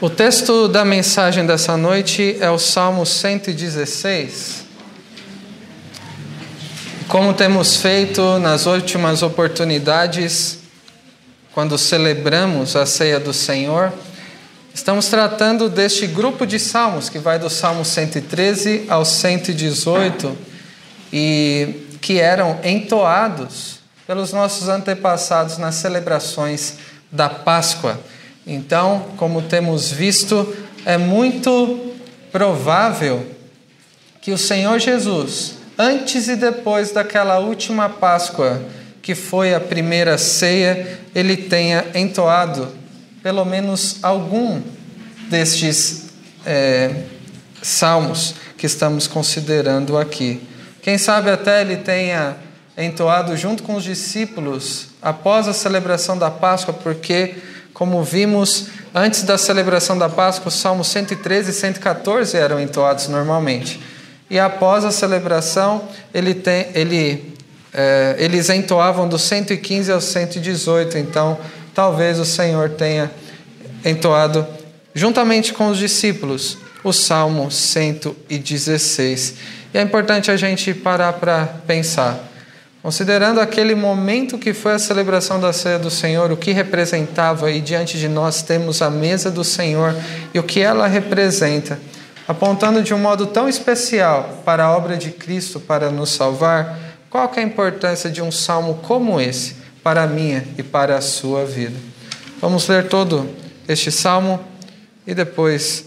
O texto da mensagem dessa noite é o Salmo 116. Como temos feito nas últimas oportunidades, quando celebramos a ceia do Senhor, estamos tratando deste grupo de salmos que vai do Salmo 113 ao 118 e que eram entoados pelos nossos antepassados nas celebrações da Páscoa. Então, como temos visto, é muito provável que o Senhor Jesus, antes e depois daquela última Páscoa, que foi a primeira ceia, ele tenha entoado pelo menos algum destes é, salmos que estamos considerando aqui. Quem sabe até ele tenha entoado junto com os discípulos após a celebração da Páscoa, porque como vimos, antes da celebração da Páscoa, os Salmos 113 e 114 eram entoados normalmente. E após a celebração, ele tem, ele, é, eles entoavam do 115 ao 118. Então, talvez o Senhor tenha entoado, juntamente com os discípulos, o Salmo 116. E é importante a gente parar para pensar. Considerando aquele momento que foi a celebração da ceia do Senhor, o que representava, e diante de nós temos a mesa do Senhor e o que ela representa, apontando de um modo tão especial para a obra de Cristo para nos salvar, qual é a importância de um salmo como esse para a minha e para a sua vida? Vamos ler todo este salmo e depois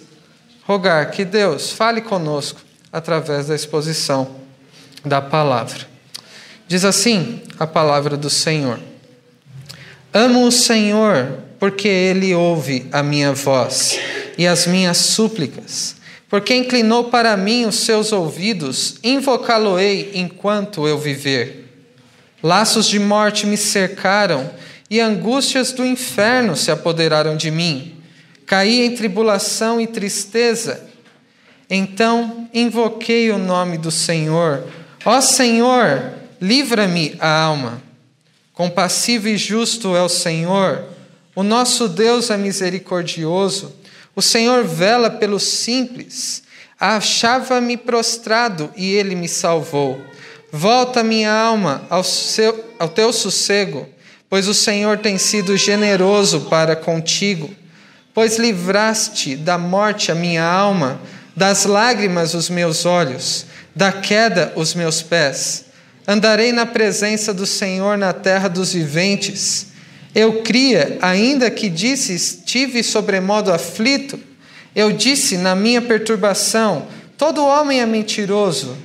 rogar que Deus fale conosco através da exposição da palavra. Diz assim a palavra do Senhor: Amo o Senhor, porque ele ouve a minha voz e as minhas súplicas. Porque inclinou para mim os seus ouvidos, invocá-lo-ei enquanto eu viver. Laços de morte me cercaram e angústias do inferno se apoderaram de mim. Caí em tribulação e tristeza. Então invoquei o nome do Senhor. Ó Senhor, Livra-me a alma. Compassivo e justo é o Senhor. O nosso Deus é misericordioso. O Senhor vela pelos simples. Achava-me prostrado e ele me salvou. Volta minha alma ao, seu, ao teu sossego, pois o Senhor tem sido generoso para contigo. Pois livraste da morte a minha alma, das lágrimas os meus olhos, da queda os meus pés. Andarei na presença do Senhor na terra dos viventes. Eu cria, ainda que disse, estive sobremodo aflito. Eu disse na minha perturbação: todo homem é mentiroso.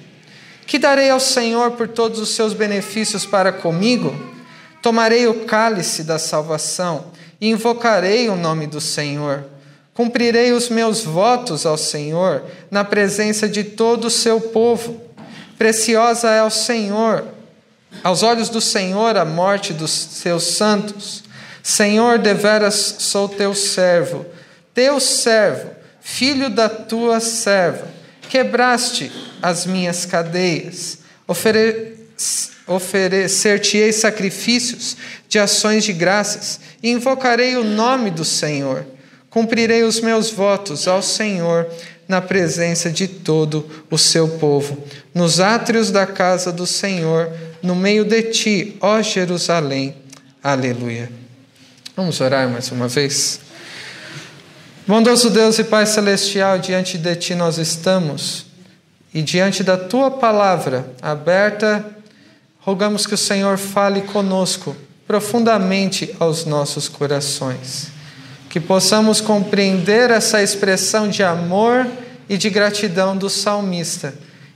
Que darei ao Senhor por todos os seus benefícios para comigo? Tomarei o cálice da salvação e invocarei o nome do Senhor. Cumprirei os meus votos ao Senhor na presença de todo o seu povo. Preciosa é ao Senhor, aos olhos do Senhor, a morte dos seus santos. Senhor, deveras sou teu servo, teu servo, filho da tua serva. Quebraste as minhas cadeias, Ofere... oferecer-te-ei sacrifícios de ações de graças, e invocarei o nome do Senhor. Cumprirei os meus votos ao Senhor na presença de todo o seu povo, nos átrios da casa do Senhor, no meio de ti, ó Jerusalém. Aleluia. Vamos orar mais uma vez? Bondoso Deus e Pai Celestial, diante de Ti nós estamos e diante da Tua palavra aberta, rogamos que o Senhor fale conosco profundamente aos nossos corações que possamos compreender essa expressão de amor e de gratidão do salmista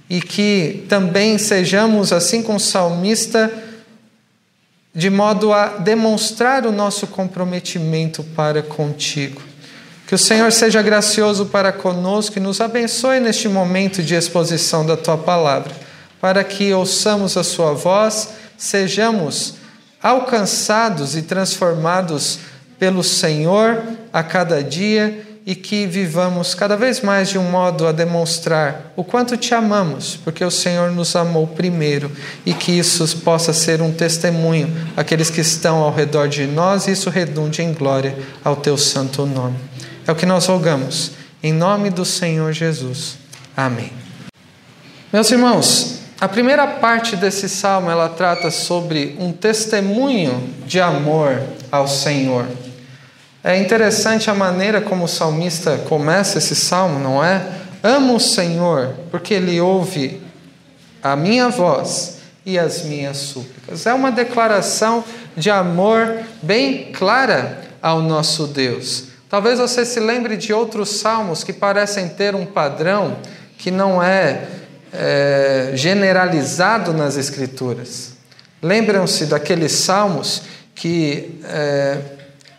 e que também sejamos, assim como o salmista, de modo a demonstrar o nosso comprometimento para contigo. Que o Senhor seja gracioso para conosco e nos abençoe neste momento de exposição da tua palavra, para que ouçamos a sua voz, sejamos alcançados e transformados pelo Senhor a cada dia e que vivamos cada vez mais de um modo a demonstrar o quanto te amamos, porque o Senhor nos amou primeiro e que isso possa ser um testemunho àqueles que estão ao redor de nós e isso redunde em glória ao teu santo nome. É o que nós rogamos. Em nome do Senhor Jesus. Amém. Meus irmãos, a primeira parte desse salmo ela trata sobre um testemunho de amor ao Senhor. É interessante a maneira como o salmista começa esse salmo, não é? Amo o Senhor, porque ele ouve a minha voz e as minhas súplicas. É uma declaração de amor bem clara ao nosso Deus. Talvez você se lembre de outros salmos que parecem ter um padrão que não é, é generalizado nas Escrituras. Lembram-se daqueles salmos que é,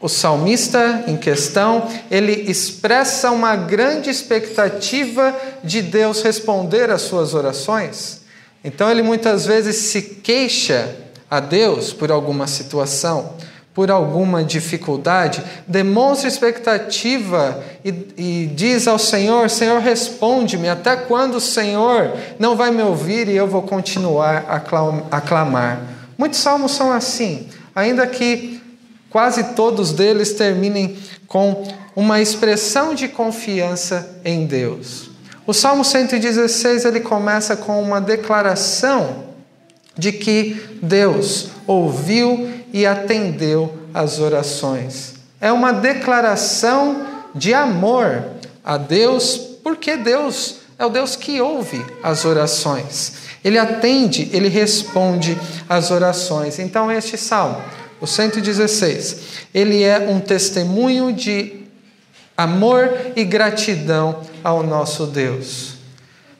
o salmista em questão ele expressa uma grande expectativa de Deus responder às suas orações. Então ele muitas vezes se queixa a Deus por alguma situação, por alguma dificuldade, demonstra expectativa e, e diz ao Senhor: Senhor, responde-me, até quando o Senhor não vai me ouvir e eu vou continuar a clamar? Muitos salmos são assim, ainda que quase todos deles terminem com uma expressão de confiança em Deus. O Salmo 116 ele começa com uma declaração de que Deus ouviu e atendeu as orações. É uma declaração de amor a Deus, porque Deus é o Deus que ouve as orações. Ele atende, ele responde às orações. Então, este salmo, o 116, ele é um testemunho de amor e gratidão ao nosso Deus.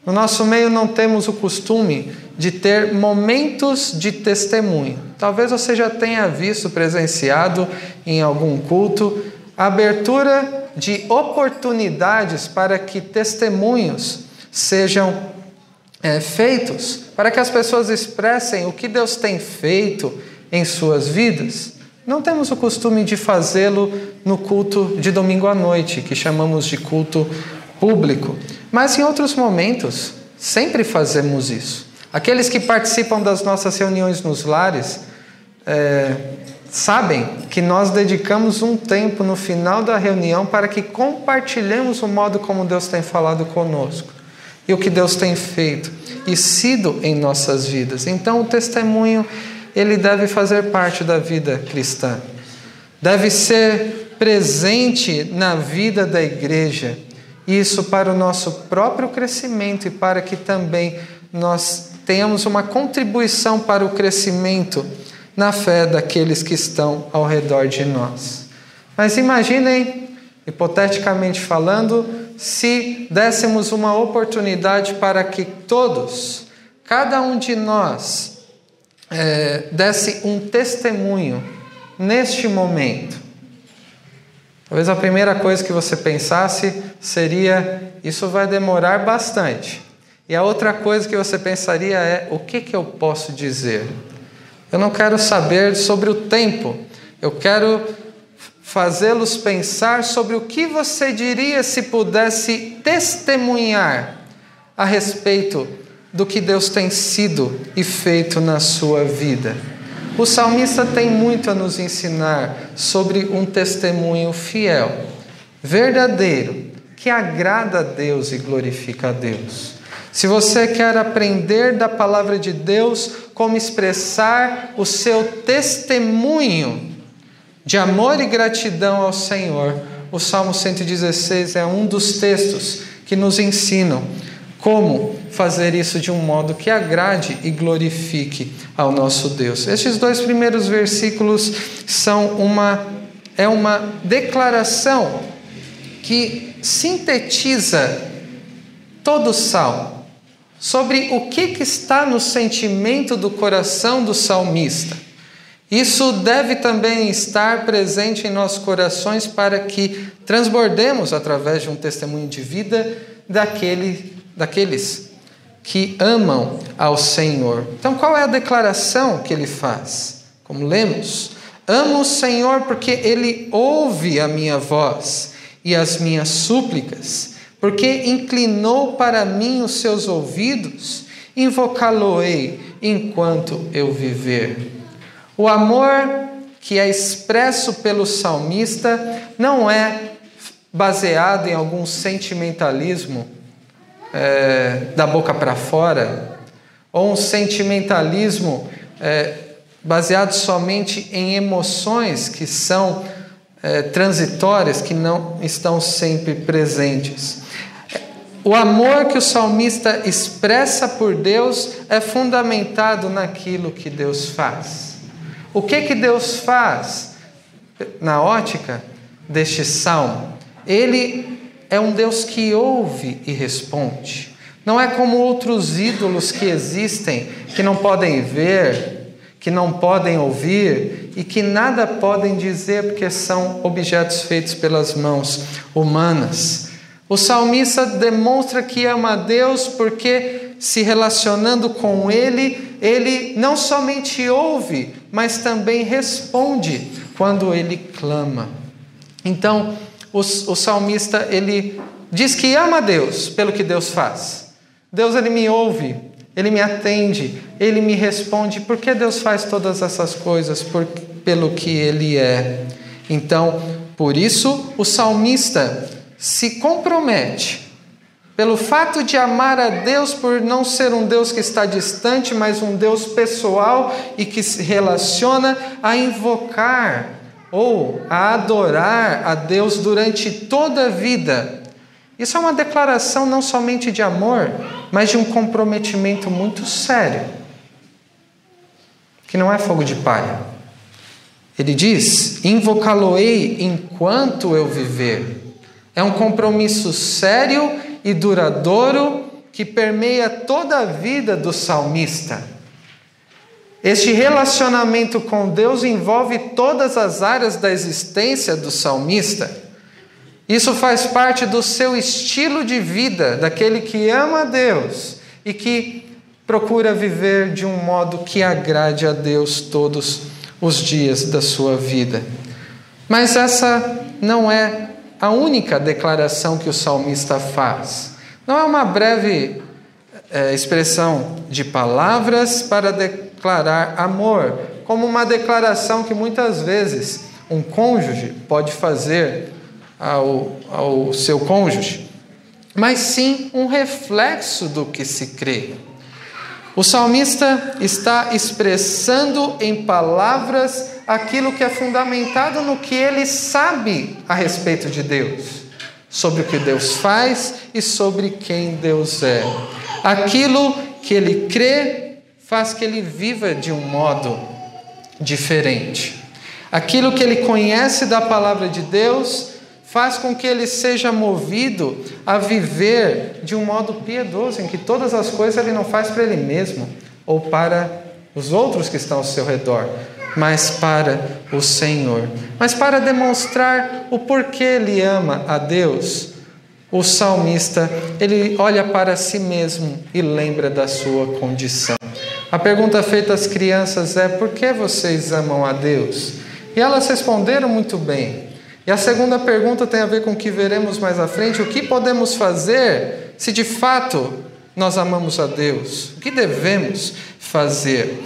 No nosso meio não temos o costume de ter momentos de testemunho. Talvez você já tenha visto, presenciado em algum culto, a abertura de oportunidades para que testemunhos sejam é, feitos, para que as pessoas expressem o que Deus tem feito em suas vidas. Não temos o costume de fazê-lo no culto de domingo à noite, que chamamos de culto público, mas em outros momentos sempre fazemos isso. Aqueles que participam das nossas reuniões nos lares é, sabem que nós dedicamos um tempo no final da reunião para que compartilhemos o modo como Deus tem falado conosco e o que Deus tem feito e sido em nossas vidas. Então, o testemunho ele deve fazer parte da vida cristã, deve ser presente na vida da igreja. Isso para o nosso próprio crescimento e para que também nós tenhamos uma contribuição para o crescimento na fé daqueles que estão ao redor de nós. Mas imaginem, hipoteticamente falando, se dessemos uma oportunidade para que todos, cada um de nós, é, desse um testemunho neste momento. Talvez a primeira coisa que você pensasse seria: isso vai demorar bastante. E a outra coisa que você pensaria é: o que, que eu posso dizer? Eu não quero saber sobre o tempo, eu quero fazê-los pensar sobre o que você diria se pudesse testemunhar a respeito do que Deus tem sido e feito na sua vida. O salmista tem muito a nos ensinar sobre um testemunho fiel, verdadeiro, que agrada a Deus e glorifica a Deus. Se você quer aprender da palavra de Deus, como expressar o seu testemunho de amor e gratidão ao Senhor, o Salmo 116 é um dos textos que nos ensinam como fazer isso de um modo que agrade e glorifique ao nosso Deus. Estes dois primeiros versículos são uma é uma declaração que sintetiza todo o salmo sobre o que, que está no sentimento do coração do salmista. Isso deve também estar presente em nossos corações para que transbordemos através de um testemunho de vida daquele, daqueles que amam ao Senhor. Então, qual é a declaração que ele faz? Como lemos, amo o Senhor porque ele ouve a minha voz e as minhas súplicas porque inclinou para mim os seus ouvidos, invocá-lo-ei enquanto eu viver. O amor que é expresso pelo salmista não é baseado em algum sentimentalismo é, da boca para fora, ou um sentimentalismo é, baseado somente em emoções que são é, transitórias, que não estão sempre presentes. O amor que o salmista expressa por Deus é fundamentado naquilo que Deus faz. O que que Deus faz na ótica deste salmo? Ele é um Deus que ouve e responde. Não é como outros ídolos que existem, que não podem ver, que não podem ouvir e que nada podem dizer porque são objetos feitos pelas mãos humanas. O salmista demonstra que ama a Deus porque, se relacionando com Ele, ele não somente ouve, mas também responde quando ele clama. Então, o, o salmista ele diz que ama Deus pelo que Deus faz. Deus ele me ouve, ele me atende, ele me responde. Por que Deus faz todas essas coisas? Por, pelo que ele é. Então, por isso o salmista se compromete pelo fato de amar a Deus por não ser um Deus que está distante, mas um Deus pessoal e que se relaciona a invocar ou a adorar a Deus durante toda a vida. Isso é uma declaração não somente de amor, mas de um comprometimento muito sério, que não é fogo de palha. Ele diz: Invocá-lo-ei enquanto eu viver. É um compromisso sério e duradouro que permeia toda a vida do salmista. Este relacionamento com Deus envolve todas as áreas da existência do salmista. Isso faz parte do seu estilo de vida, daquele que ama a Deus e que procura viver de um modo que agrade a Deus todos os dias da sua vida. Mas essa não é a única declaração que o salmista faz. Não é uma breve é, expressão de palavras para declarar declarar amor, como uma declaração que muitas vezes um cônjuge pode fazer ao, ao seu cônjuge, mas sim um reflexo do que se crê. O salmista está expressando em palavras aquilo que é fundamentado no que ele sabe a respeito de Deus, sobre o que Deus faz e sobre quem Deus é. Aquilo que ele crê faz que ele viva de um modo diferente. Aquilo que ele conhece da palavra de Deus faz com que ele seja movido a viver de um modo piedoso, em que todas as coisas ele não faz para ele mesmo ou para os outros que estão ao seu redor, mas para o Senhor. Mas para demonstrar o porquê ele ama a Deus, o salmista, ele olha para si mesmo e lembra da sua condição. A pergunta feita às crianças é: por que vocês amam a Deus? E elas responderam muito bem. E a segunda pergunta tem a ver com o que veremos mais à frente: o que podemos fazer se de fato nós amamos a Deus? O que devemos fazer?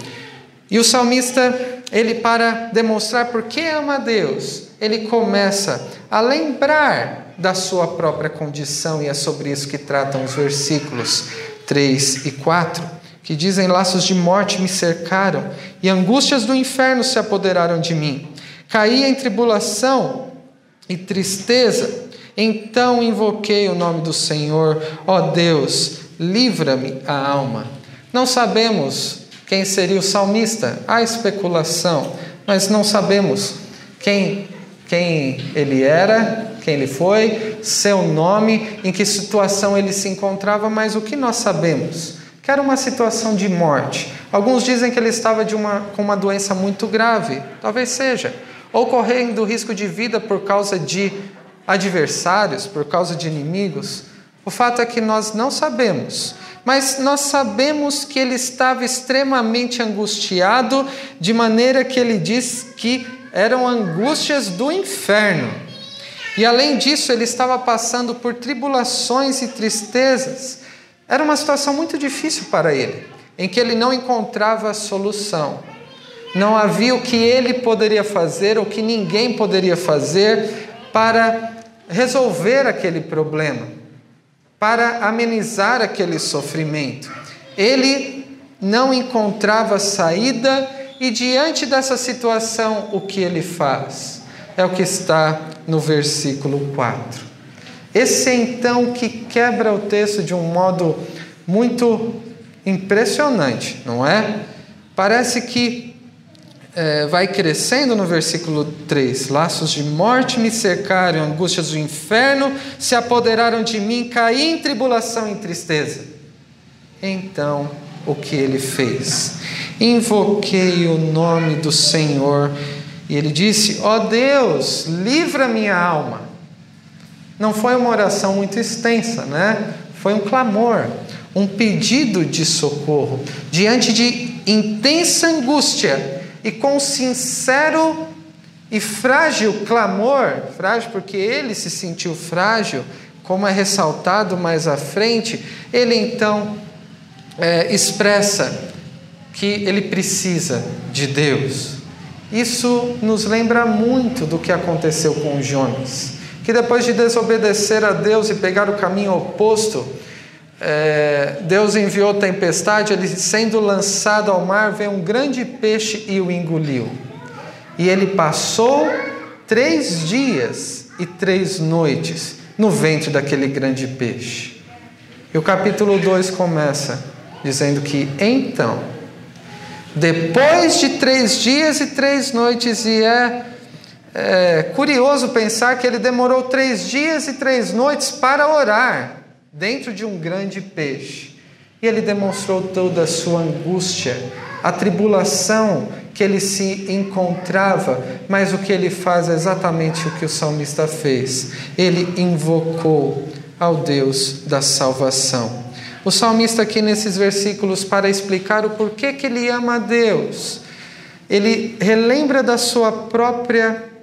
E o salmista, ele para demonstrar por que ama a Deus, ele começa a lembrar da sua própria condição, e é sobre isso que tratam os versículos 3 e 4 que dizem laços de morte me cercaram e angústias do inferno se apoderaram de mim. Caí em tribulação e tristeza. Então invoquei o nome do Senhor, ó Deus, livra-me a alma. Não sabemos quem seria o salmista, há especulação, mas não sabemos quem, quem ele era, quem ele foi, seu nome, em que situação ele se encontrava, mas o que nós sabemos? Que era uma situação de morte. Alguns dizem que ele estava uma, com uma doença muito grave, talvez seja, ou correndo risco de vida por causa de adversários, por causa de inimigos. O fato é que nós não sabemos, mas nós sabemos que ele estava extremamente angustiado, de maneira que ele diz que eram angústias do inferno. E além disso, ele estava passando por tribulações e tristezas. Era uma situação muito difícil para ele, em que ele não encontrava solução. Não havia o que ele poderia fazer, ou que ninguém poderia fazer para resolver aquele problema, para amenizar aquele sofrimento. Ele não encontrava saída e, diante dessa situação, o que ele faz? É o que está no versículo 4. Esse então que quebra o texto de um modo muito impressionante, não é? Parece que é, vai crescendo no versículo 3: Laços de morte me cercaram, angústias do inferno se apoderaram de mim, caí em tribulação e tristeza. Então, o que ele fez? Invoquei o nome do Senhor e ele disse: Ó oh Deus, livra minha alma. Não foi uma oração muito extensa, né? Foi um clamor, um pedido de socorro diante de intensa angústia e com sincero e frágil clamor, frágil porque ele se sentiu frágil, como é ressaltado mais à frente, ele então é, expressa que ele precisa de Deus. Isso nos lembra muito do que aconteceu com Jonas, que depois de desobedecer a Deus e pegar o caminho oposto, é, Deus enviou tempestade, ele sendo lançado ao mar, veio um grande peixe e o engoliu. E ele passou três dias e três noites no ventre daquele grande peixe. E o capítulo 2 começa dizendo que então, depois de três dias e três noites, e é, é curioso pensar que ele demorou três dias e três noites para orar dentro de um grande peixe. E ele demonstrou toda a sua angústia, a tribulação que ele se encontrava, mas o que ele faz é exatamente o que o salmista fez. Ele invocou ao Deus da salvação. O salmista aqui nesses versículos para explicar o porquê que ele ama a Deus. Ele relembra da sua própria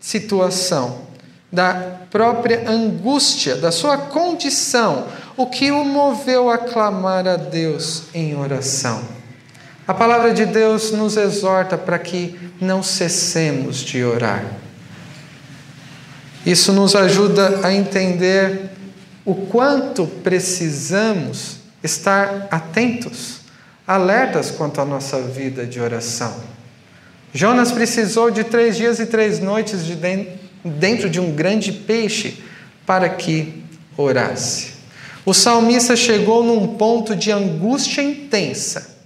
situação da própria angústia, da sua condição, o que o moveu a clamar a Deus em oração. A palavra de Deus nos exorta para que não cessemos de orar. Isso nos ajuda a entender o quanto precisamos estar atentos, alertas quanto à nossa vida de oração. Jonas precisou de três dias e três noites de dentro de um grande peixe para que orasse. O salmista chegou num ponto de angústia intensa,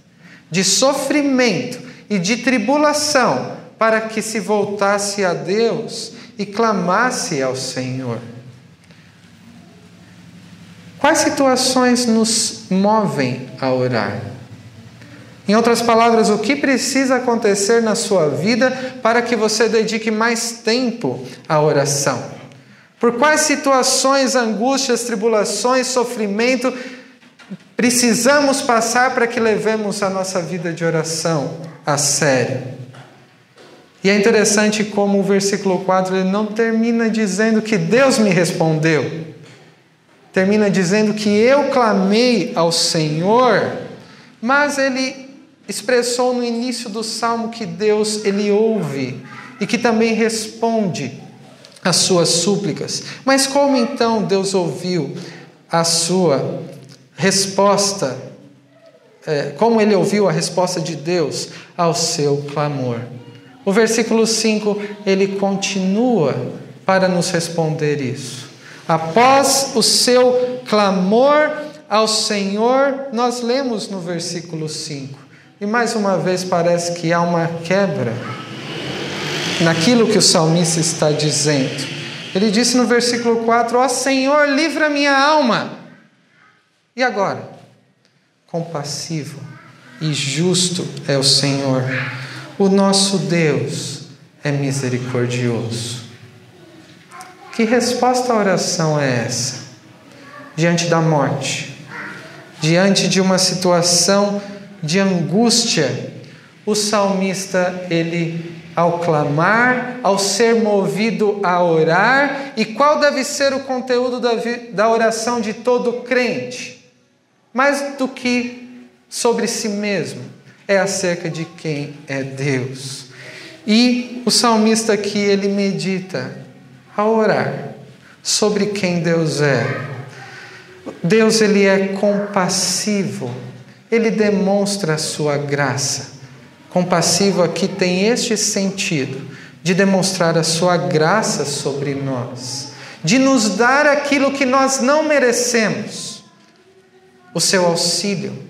de sofrimento e de tribulação, para que se voltasse a Deus e clamasse ao Senhor. Quais situações nos movem a orar? Em outras palavras, o que precisa acontecer na sua vida para que você dedique mais tempo à oração? Por quais situações, angústias, tribulações, sofrimento precisamos passar para que levemos a nossa vida de oração a sério? E é interessante como o versículo 4 ele não termina dizendo que Deus me respondeu. Termina dizendo que eu clamei ao Senhor, mas ele expressou no início do salmo que Deus ele ouve e que também responde às suas súplicas. Mas como então Deus ouviu a sua resposta? É, como ele ouviu a resposta de Deus ao seu clamor? O versículo 5 ele continua para nos responder isso. Após o seu clamor ao Senhor, nós lemos no versículo 5: e mais uma vez parece que há uma quebra naquilo que o salmista está dizendo. Ele disse no versículo 4: Ó Senhor, livra minha alma. E agora? Compassivo e justo é o Senhor. O nosso Deus é misericordioso. Que resposta à oração é essa? Diante da morte, diante de uma situação de angústia, o salmista, ele, ao clamar, ao ser movido a orar, e qual deve ser o conteúdo da, da oração de todo crente? Mais do que sobre si mesmo, é acerca de quem é Deus. E o salmista aqui, ele medita, ao orar, sobre quem Deus é. Deus ele é compassivo. Ele demonstra a sua graça. Compassivo aqui tem este sentido de demonstrar a sua graça sobre nós, de nos dar aquilo que nós não merecemos, o seu auxílio,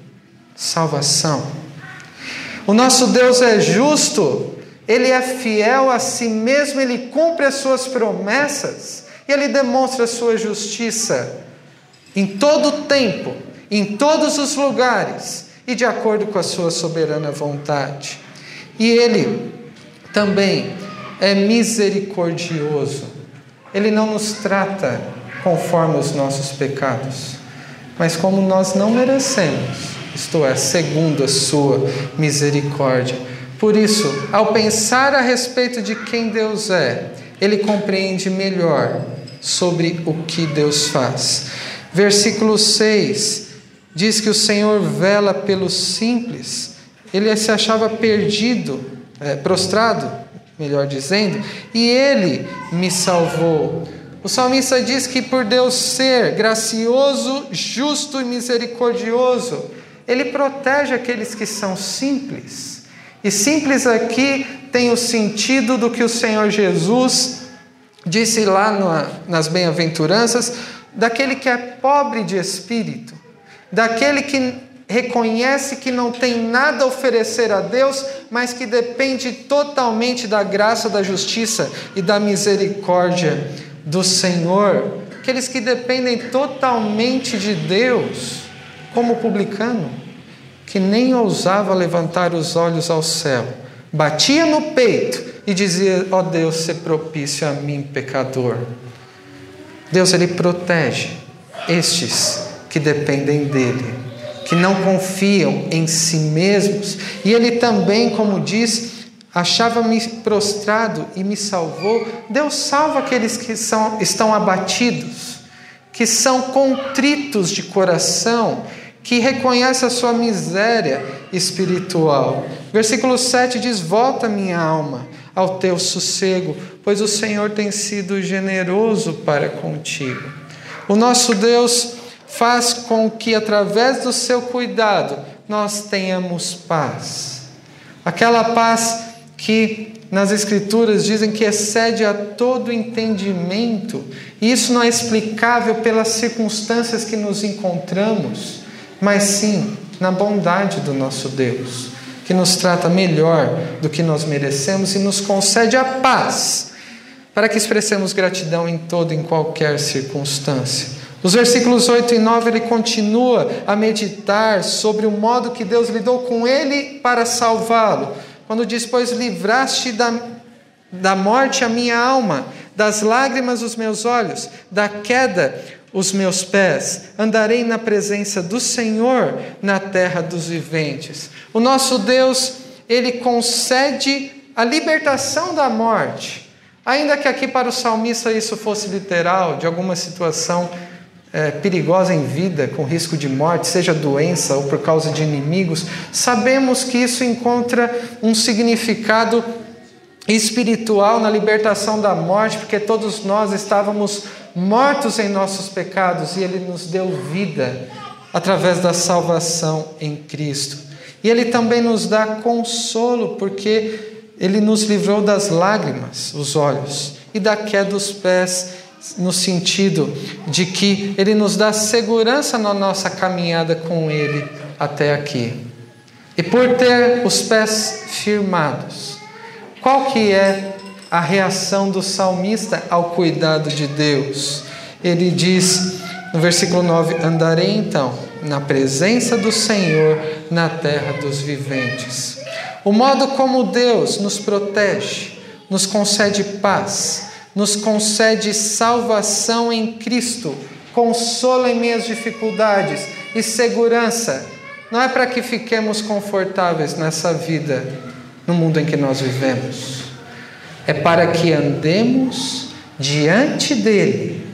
salvação. O nosso Deus é justo, ele é fiel a si mesmo, ele cumpre as suas promessas e ele demonstra a sua justiça em todo o tempo, em todos os lugares e de acordo com a sua soberana vontade. E ele também é misericordioso. Ele não nos trata conforme os nossos pecados, mas como nós não merecemos, isto é, segundo a sua misericórdia. Por isso, ao pensar a respeito de quem Deus é, ele compreende melhor sobre o que Deus faz. Versículo 6 diz que o Senhor vela pelos simples. Ele se achava perdido, é, prostrado, melhor dizendo, e ele me salvou. O salmista diz que por Deus ser gracioso, justo e misericordioso, ele protege aqueles que são simples. E simples aqui tem o sentido do que o Senhor Jesus disse lá nas bem-aventuranças, daquele que é pobre de espírito, daquele que reconhece que não tem nada a oferecer a Deus, mas que depende totalmente da graça, da justiça e da misericórdia do Senhor. Aqueles que dependem totalmente de Deus, como o publicano, que nem ousava levantar os olhos ao céu, batia no peito e dizia: Ó oh Deus, se propício a mim, pecador. Deus ele protege estes que dependem dele, que não confiam em si mesmos. E ele também, como diz, achava-me prostrado e me salvou. Deus salva aqueles que são, estão abatidos, que são contritos de coração, que reconhecem a sua miséria espiritual. Versículo 7 diz: Volta, minha alma ao teu sossego, pois o Senhor tem sido generoso para contigo. O nosso Deus faz com que, através do seu cuidado, nós tenhamos paz. Aquela paz que nas Escrituras dizem que excede a todo entendimento, e isso não é explicável pelas circunstâncias que nos encontramos, mas sim na bondade do nosso Deus que nos trata melhor do que nós merecemos e nos concede a paz, para que expressemos gratidão em toda e em qualquer circunstância. Nos versículos 8 e 9, ele continua a meditar sobre o modo que Deus lidou com ele para salvá-lo. Quando diz: Pois livraste da, da morte a minha alma, das lágrimas os meus olhos, da queda os meus pés, andarei na presença do Senhor na terra dos viventes. O nosso Deus, ele concede a libertação da morte, ainda que aqui para o salmista isso fosse literal, de alguma situação é, perigosa em vida, com risco de morte, seja doença ou por causa de inimigos, sabemos que isso encontra um significado espiritual na libertação da morte, porque todos nós estávamos mortos em nossos pecados e Ele nos deu vida através da salvação em Cristo. E Ele também nos dá consolo, porque Ele nos livrou das lágrimas, os olhos, e da queda dos pés, no sentido de que Ele nos dá segurança na nossa caminhada com Ele até aqui. E por ter os pés firmados, qual que é a reação do salmista ao cuidado de Deus. Ele diz no versículo 9: Andarei então na presença do Senhor na terra dos viventes. O modo como Deus nos protege, nos concede paz, nos concede salvação em Cristo, consolo em minhas dificuldades e segurança, não é para que fiquemos confortáveis nessa vida, no mundo em que nós vivemos. É para que andemos diante dele,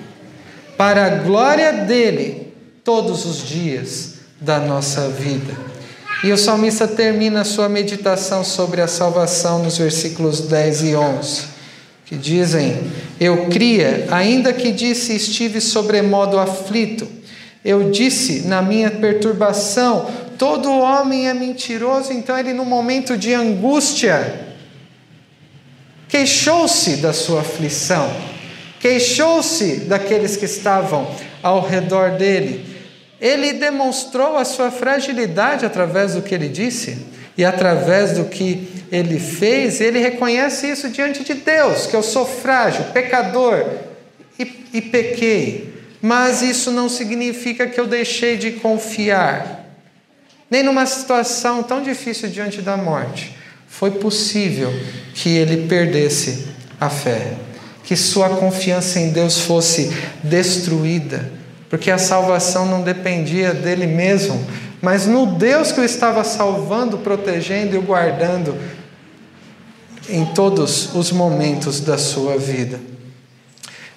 para a glória dele, todos os dias da nossa vida. E o salmista termina a sua meditação sobre a salvação nos versículos 10 e 11, que dizem: Eu cria, ainda que disse estive sobremodo aflito. Eu disse na minha perturbação: todo homem é mentiroso, então ele, no momento de angústia, queixou-se da sua aflição, queixou-se daqueles que estavam ao redor dele. Ele demonstrou a sua fragilidade através do que ele disse e através do que ele fez, ele reconhece isso diante de Deus, que eu sou frágil, pecador e, e pequei. Mas isso não significa que eu deixei de confiar. Nem numa situação tão difícil diante da morte, foi possível que ele perdesse a fé, que sua confiança em Deus fosse destruída, porque a salvação não dependia dele mesmo, mas no Deus que o estava salvando, protegendo e o guardando em todos os momentos da sua vida.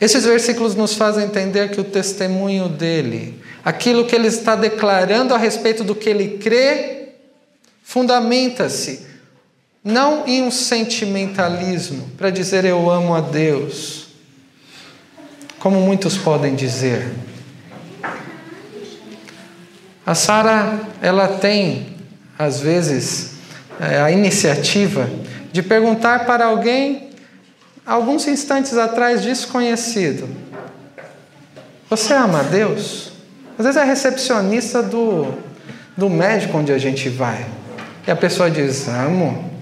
Esses versículos nos fazem entender que o testemunho dele, aquilo que ele está declarando a respeito do que ele crê, fundamenta-se não em um sentimentalismo para dizer eu amo a Deus, como muitos podem dizer. A Sara, ela tem às vezes é, a iniciativa de perguntar para alguém, alguns instantes atrás, desconhecido: Você ama a Deus? Às vezes é recepcionista do, do médico onde a gente vai. E a pessoa diz: Amo.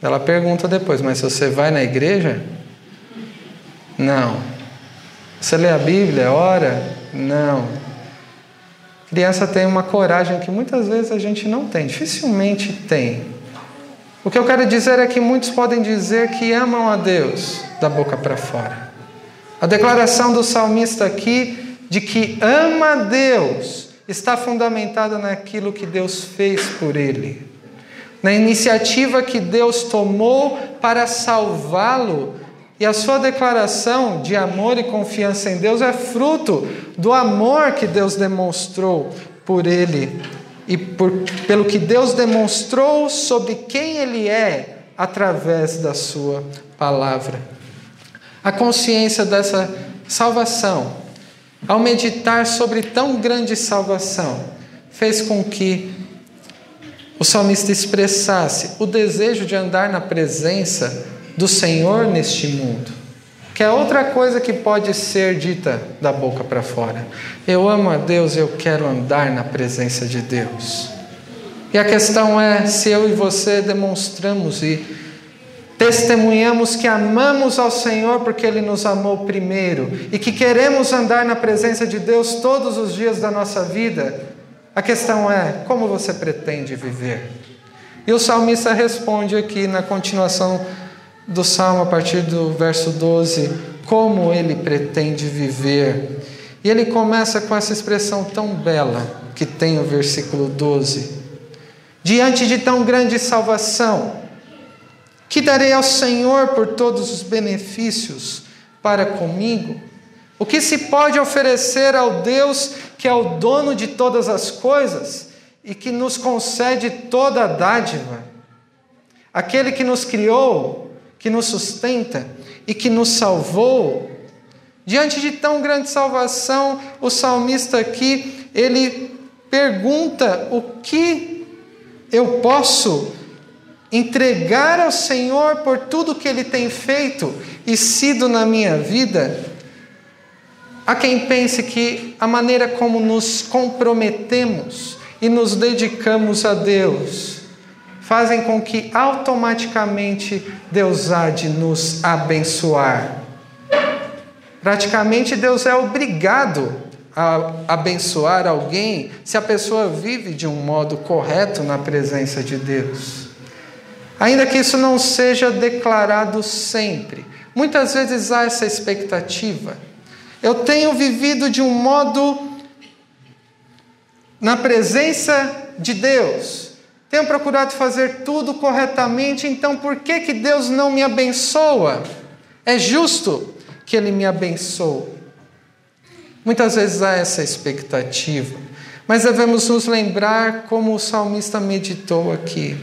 Ela pergunta depois: Mas você vai na igreja? Não. Você lê a Bíblia? Ora? Não. Criança tem uma coragem que muitas vezes a gente não tem, dificilmente tem. O que eu quero dizer é que muitos podem dizer que amam a Deus da boca para fora. A declaração do salmista aqui de que ama a Deus está fundamentada naquilo que Deus fez por ele, na iniciativa que Deus tomou para salvá-lo. E a sua declaração de amor e confiança em Deus é fruto do amor que Deus demonstrou por ele e por, pelo que Deus demonstrou sobre quem Ele é através da Sua palavra. A consciência dessa salvação, ao meditar sobre tão grande salvação, fez com que o salmista expressasse o desejo de andar na presença do Senhor neste mundo que é outra coisa que pode ser dita da boca para fora. Eu amo a Deus, eu quero andar na presença de Deus. E a questão é se eu e você demonstramos e testemunhamos que amamos ao Senhor porque Ele nos amou primeiro e que queremos andar na presença de Deus todos os dias da nossa vida. A questão é como você pretende viver. E o salmista responde aqui na continuação do Salmo, a partir do verso 12, como ele pretende viver. E ele começa com essa expressão tão bela que tem o versículo 12: Diante de tão grande salvação, que darei ao Senhor por todos os benefícios para comigo? O que se pode oferecer ao Deus que é o dono de todas as coisas e que nos concede toda a dádiva? Aquele que nos criou que nos sustenta e que nos salvou. Diante de tão grande salvação, o salmista aqui, ele pergunta o que eu posso entregar ao Senhor por tudo que ele tem feito e sido na minha vida. Há quem pense que a maneira como nos comprometemos e nos dedicamos a Deus fazem com que automaticamente Deus há de nos abençoar. Praticamente Deus é obrigado a abençoar alguém se a pessoa vive de um modo correto na presença de Deus. Ainda que isso não seja declarado sempre, muitas vezes há essa expectativa. Eu tenho vivido de um modo na presença de Deus, tenho procurado fazer tudo corretamente, então por que, que Deus não me abençoa? É justo que Ele me abençoe. Muitas vezes há essa expectativa, mas devemos nos lembrar, como o salmista meditou aqui,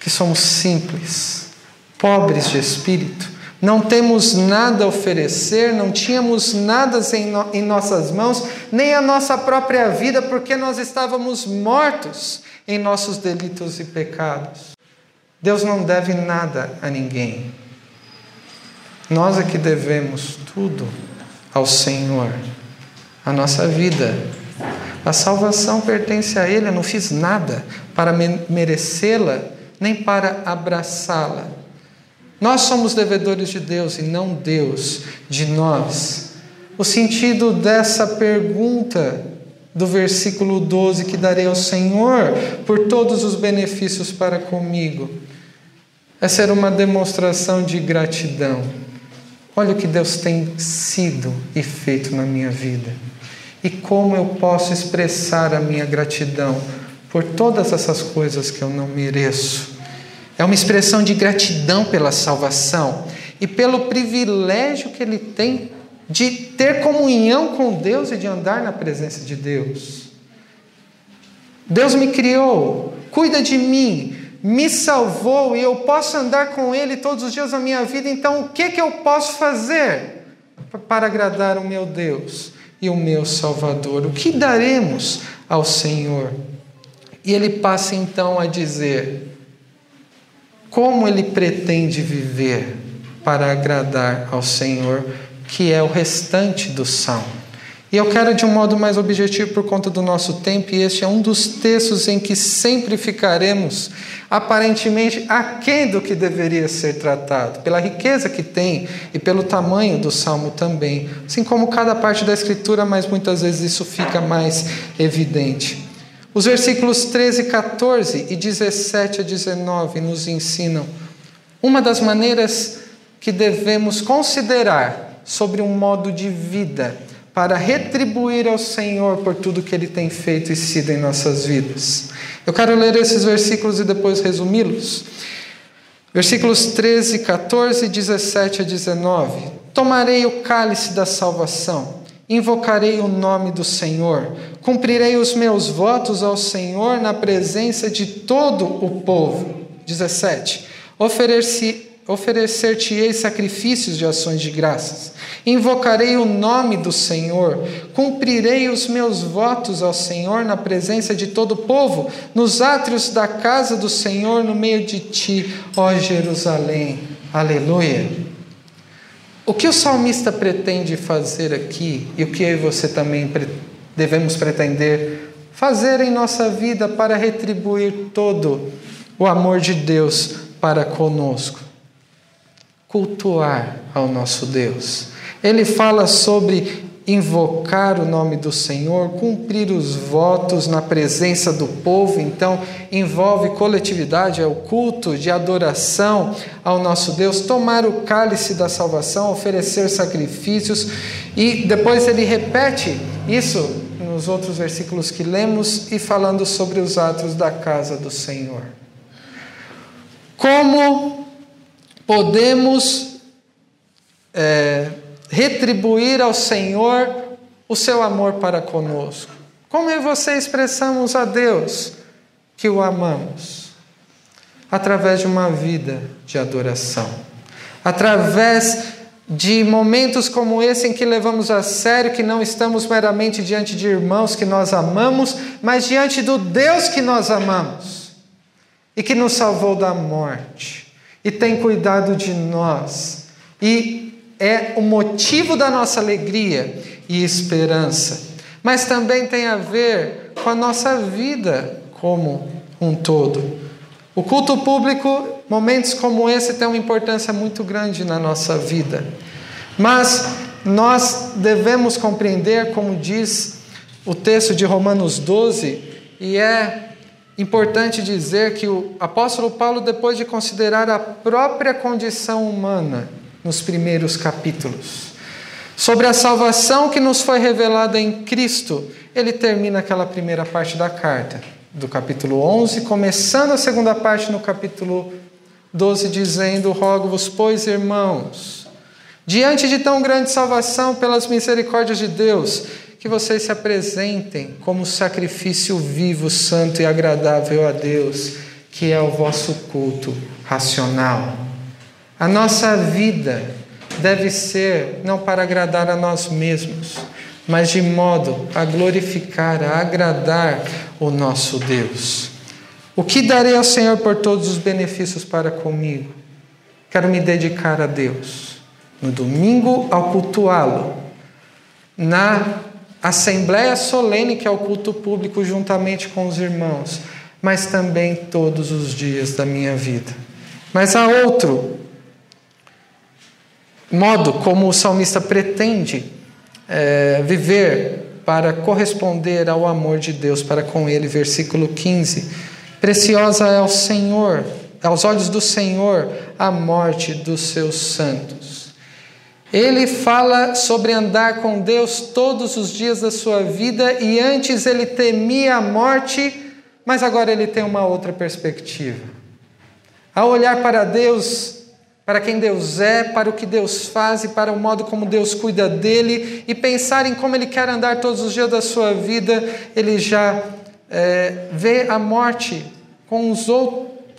que somos simples, pobres de espírito, Não temos nada a oferecer, não tínhamos nada em, no, em nossas mãos, nem a nossa própria vida, porque nós estávamos mortos em nossos delitos e pecados. Deus não deve nada a ninguém. Nós é que devemos tudo ao Senhor. A nossa vida, a salvação pertence a Ele. Eu não fiz nada para merecê-la, nem para abraçá-la. Nós somos devedores de Deus e não Deus de nós. O sentido dessa pergunta do versículo 12 que darei ao Senhor por todos os benefícios para comigo. é ser uma demonstração de gratidão. Olha o que Deus tem sido e feito na minha vida. E como eu posso expressar a minha gratidão por todas essas coisas que eu não mereço. É uma expressão de gratidão pela salvação e pelo privilégio que ele tem de ter comunhão com Deus e de andar na presença de Deus. Deus me criou, cuida de mim, me salvou e eu posso andar com Ele todos os dias da minha vida, então o que, que eu posso fazer para agradar o meu Deus e o meu Salvador? O que daremos ao Senhor? E ele passa então a dizer como ele pretende viver para agradar ao Senhor que é o restante do salmo. E eu quero de um modo mais objetivo por conta do nosso tempo, e este é um dos textos em que sempre ficaremos aparentemente aquém do que deveria ser tratado, pela riqueza que tem e pelo tamanho do salmo também, assim como cada parte da escritura, mas muitas vezes isso fica mais evidente. Os versículos 13, 14 e 17 a 19 nos ensinam uma das maneiras que devemos considerar sobre um modo de vida para retribuir ao Senhor por tudo que Ele tem feito e sido em nossas vidas. Eu quero ler esses versículos e depois resumi-los. Versículos 13, 14, 17 a 19. Tomarei o cálice da salvação, invocarei o nome do Senhor, cumprirei os meus votos ao Senhor na presença de todo o povo. 17. Ofereci Oferecer-te-ei sacrifícios de ações de graças. Invocarei o nome do Senhor. Cumprirei os meus votos ao Senhor na presença de todo o povo, nos átrios da casa do Senhor, no meio de ti, ó Jerusalém. Aleluia. O que o salmista pretende fazer aqui, e o que eu e você também devemos pretender fazer em nossa vida para retribuir todo o amor de Deus para conosco? cultuar ao nosso Deus. Ele fala sobre invocar o nome do Senhor, cumprir os votos na presença do povo, então envolve coletividade, é o culto de adoração ao nosso Deus, tomar o cálice da salvação, oferecer sacrifícios, e depois ele repete isso nos outros versículos que lemos e falando sobre os atos da casa do Senhor. Como podemos é, retribuir ao Senhor o seu amor para conosco? Como eu e você expressamos a Deus que o amamos? Através de uma vida de adoração, através de momentos como esse em que levamos a sério que não estamos meramente diante de irmãos que nós amamos, mas diante do Deus que nós amamos e que nos salvou da morte e tem cuidado de nós e é o motivo da nossa alegria e esperança, mas também tem a ver com a nossa vida como um todo. O culto público, momentos como esse, tem uma importância muito grande na nossa vida, mas nós devemos compreender, como diz o texto de Romanos 12, e é Importante dizer que o apóstolo Paulo, depois de considerar a própria condição humana nos primeiros capítulos, sobre a salvação que nos foi revelada em Cristo, ele termina aquela primeira parte da carta, do capítulo 11, começando a segunda parte no capítulo 12, dizendo: Rogo-vos, pois, irmãos, diante de tão grande salvação pelas misericórdias de Deus, que vocês se apresentem como sacrifício vivo, santo e agradável a Deus, que é o vosso culto racional. A nossa vida deve ser não para agradar a nós mesmos, mas de modo a glorificar, a agradar o nosso Deus. O que darei ao Senhor por todos os benefícios para comigo? Quero me dedicar a Deus. No domingo, ao cultuá-lo. Na assembleia solene, que é o culto público, juntamente com os irmãos. Mas também todos os dias da minha vida. Mas há outro modo como o salmista pretende é, viver para corresponder ao amor de Deus para com ele. Versículo 15: Preciosa é ao Senhor, aos olhos do Senhor, a morte dos seus santos. Ele fala sobre andar com Deus todos os dias da sua vida e antes ele temia a morte, mas agora ele tem uma outra perspectiva. Ao olhar para Deus, para quem Deus é, para o que Deus faz e para o modo como Deus cuida dele e pensar em como ele quer andar todos os dias da sua vida, ele já é, vê a morte com, os,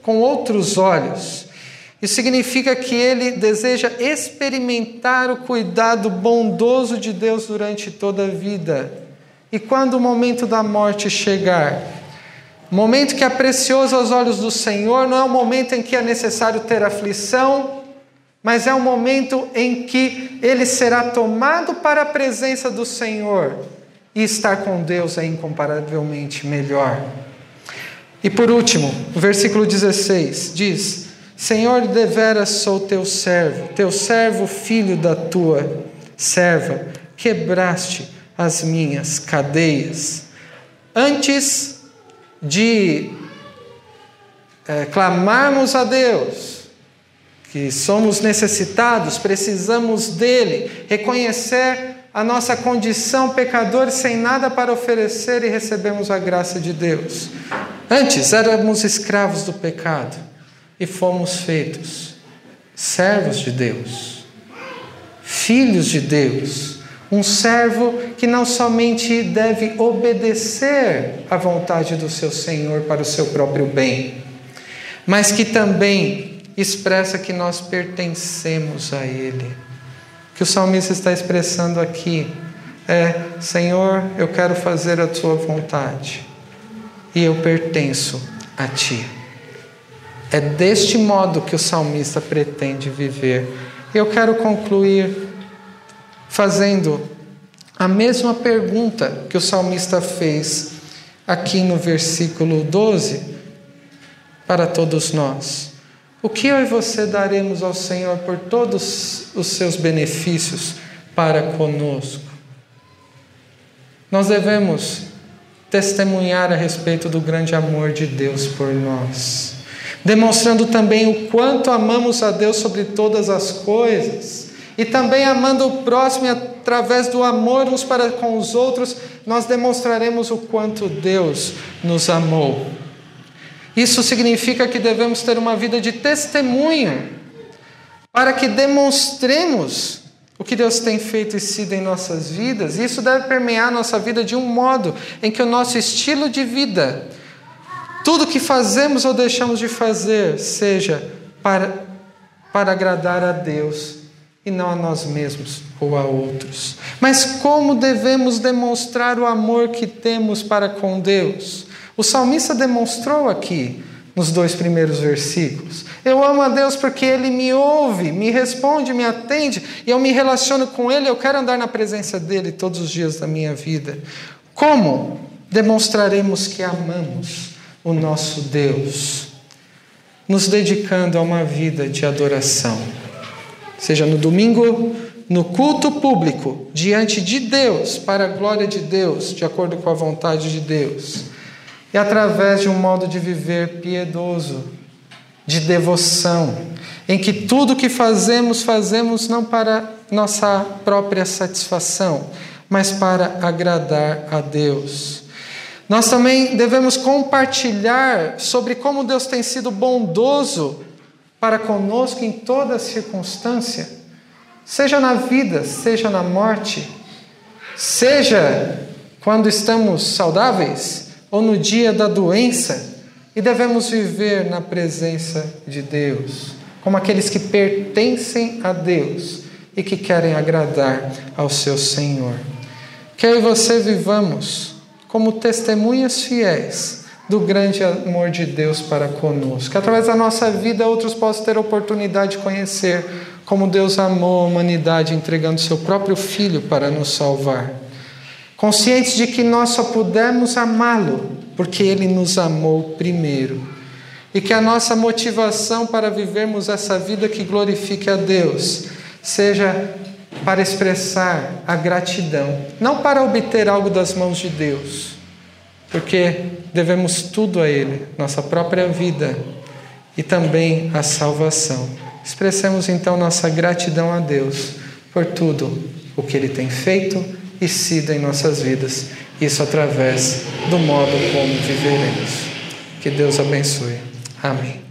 com outros olhos. Isso significa que ele deseja experimentar o cuidado bondoso de Deus durante toda a vida. E quando o momento da morte chegar, momento que é precioso aos olhos do Senhor, não é um momento em que é necessário ter aflição, mas é um momento em que ele será tomado para a presença do Senhor e estar com Deus é incomparavelmente melhor. E por último, o versículo 16 diz: Senhor, deveras sou teu servo, teu servo, filho da tua serva, quebraste as minhas cadeias. Antes de é, clamarmos a Deus, que somos necessitados, precisamos dele, reconhecer a nossa condição pecador sem nada para oferecer e recebemos a graça de Deus. Antes éramos escravos do pecado e fomos feitos servos de Deus, filhos de Deus. Um servo que não somente deve obedecer à vontade do seu Senhor para o seu próprio bem, mas que também expressa que nós pertencemos a Ele. O que o salmista está expressando aqui é: Senhor, eu quero fazer a tua vontade e eu pertenço a ti. É deste modo que o salmista pretende viver. Eu quero concluir fazendo a mesma pergunta que o salmista fez aqui no versículo 12 para todos nós. O que eu e você daremos ao Senhor por todos os seus benefícios para conosco? Nós devemos testemunhar a respeito do grande amor de Deus por nós, demonstrando também o quanto amamos a Deus sobre todas as coisas e também amando o próximo e através do amor uns para com os outros, nós demonstraremos o quanto Deus nos amou. Isso significa que devemos ter uma vida de testemunho, para que demonstremos o que Deus tem feito e sido em nossas vidas. E isso deve permear nossa vida de um modo em que o nosso estilo de vida, tudo que fazemos ou deixamos de fazer, seja para, para agradar a Deus e não a nós mesmos ou a outros. Mas como devemos demonstrar o amor que temos para com Deus? O salmista demonstrou aqui nos dois primeiros versículos. Eu amo a Deus porque Ele me ouve, me responde, me atende, e eu me relaciono com Ele, eu quero andar na presença dEle todos os dias da minha vida. Como demonstraremos que amamos o nosso Deus? Nos dedicando a uma vida de adoração, seja no domingo, no culto público, diante de Deus, para a glória de Deus, de acordo com a vontade de Deus e através de um modo de viver piedoso, de devoção, em que tudo que fazemos, fazemos não para nossa própria satisfação, mas para agradar a Deus. Nós também devemos compartilhar sobre como Deus tem sido bondoso para conosco em toda circunstância, seja na vida, seja na morte, seja quando estamos saudáveis, ou no dia da doença, e devemos viver na presença de Deus, como aqueles que pertencem a Deus e que querem agradar ao seu Senhor. Que eu e você vivamos como testemunhas fiéis do grande amor de Deus para conosco. Que através da nossa vida outros possam ter a oportunidade de conhecer como Deus amou a humanidade entregando seu próprio filho para nos salvar. Conscientes de que nós só pudemos amá-lo porque ele nos amou primeiro. E que a nossa motivação para vivermos essa vida que glorifique a Deus seja para expressar a gratidão, não para obter algo das mãos de Deus, porque devemos tudo a Ele, nossa própria vida e também a salvação. Expressemos então nossa gratidão a Deus por tudo o que Ele tem feito e sido em nossas vidas, isso através do modo como viveremos. Que Deus abençoe. Amém.